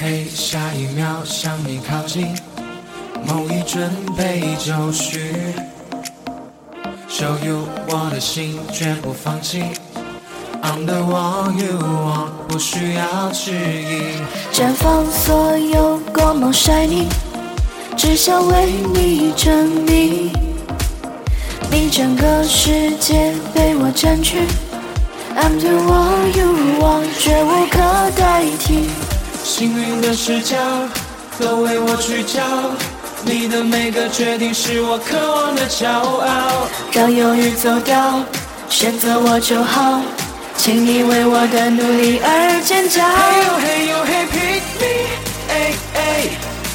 嘿，下一秒向你靠近，梦已准备就绪。Show you 我的心，绝不放弃。I'm the one you want，不需要质疑。绽放所有光芒，shining，只想为你证明，你整个世界被我占据。I'm the one you want，绝无可代替。幸运的视角都为我聚焦，你的每个决定是我渴望的骄傲。让犹豫走掉，选择我就好，请你为我的努力而尖叫。Hey yo hey yo hey pick me，哎哎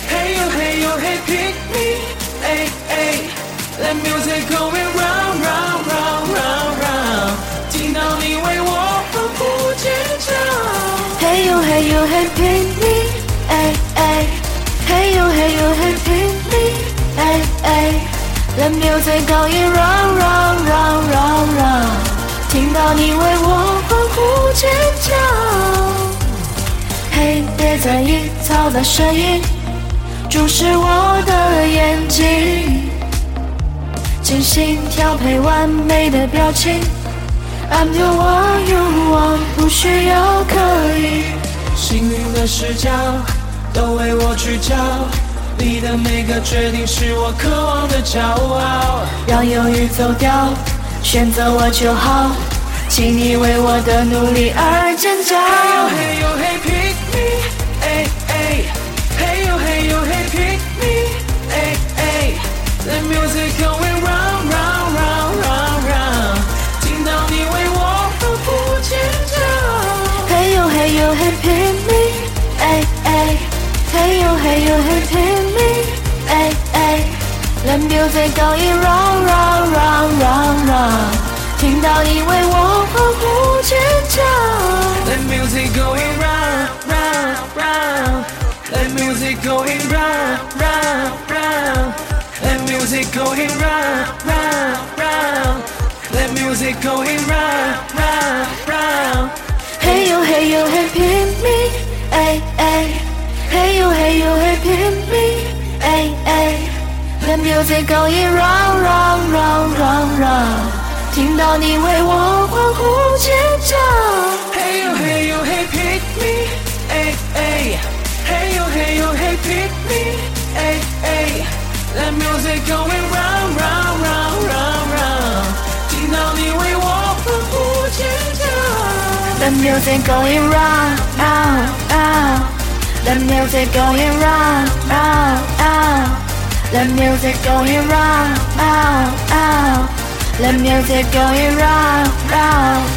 ，Hey yo hey yo hey pick me，哎哎，Let music going Hey you, hey you, hey pick me，哎哎，Hey you, hey you, hey pick me，哎哎，Let music going round round round round round，听到你为我欢呼尖叫。嘿，别在意嘈杂声音，注视我的眼睛，精心调配完美的表情。I'm the one you want，不需要刻意。幸运的视角都为我聚焦，你的每个决定是我渴望的骄傲。让犹豫走掉，选择我就好，请你为我的努力而尖叫。music going round round round round round，听到你为我欢呼尖叫。 Let music going round round round, let music going round round round, let music going round round round, let music going round round round. Hey you, hey you, hey pin me, ay ay. Hey you, hey you, hey pin me, ay ay. The music going round, round, round, round, round. 听到你为我欢呼尖叫。 Hey you, hey you, hey pick me, ay ay. Hey you, hey you, hey pick me, ay ay. Let music going round round round round round. 听到你为我欢呼尖叫。 The music going round, round, round. The music going round, round, round. The music going round, round, round. The music going round, round.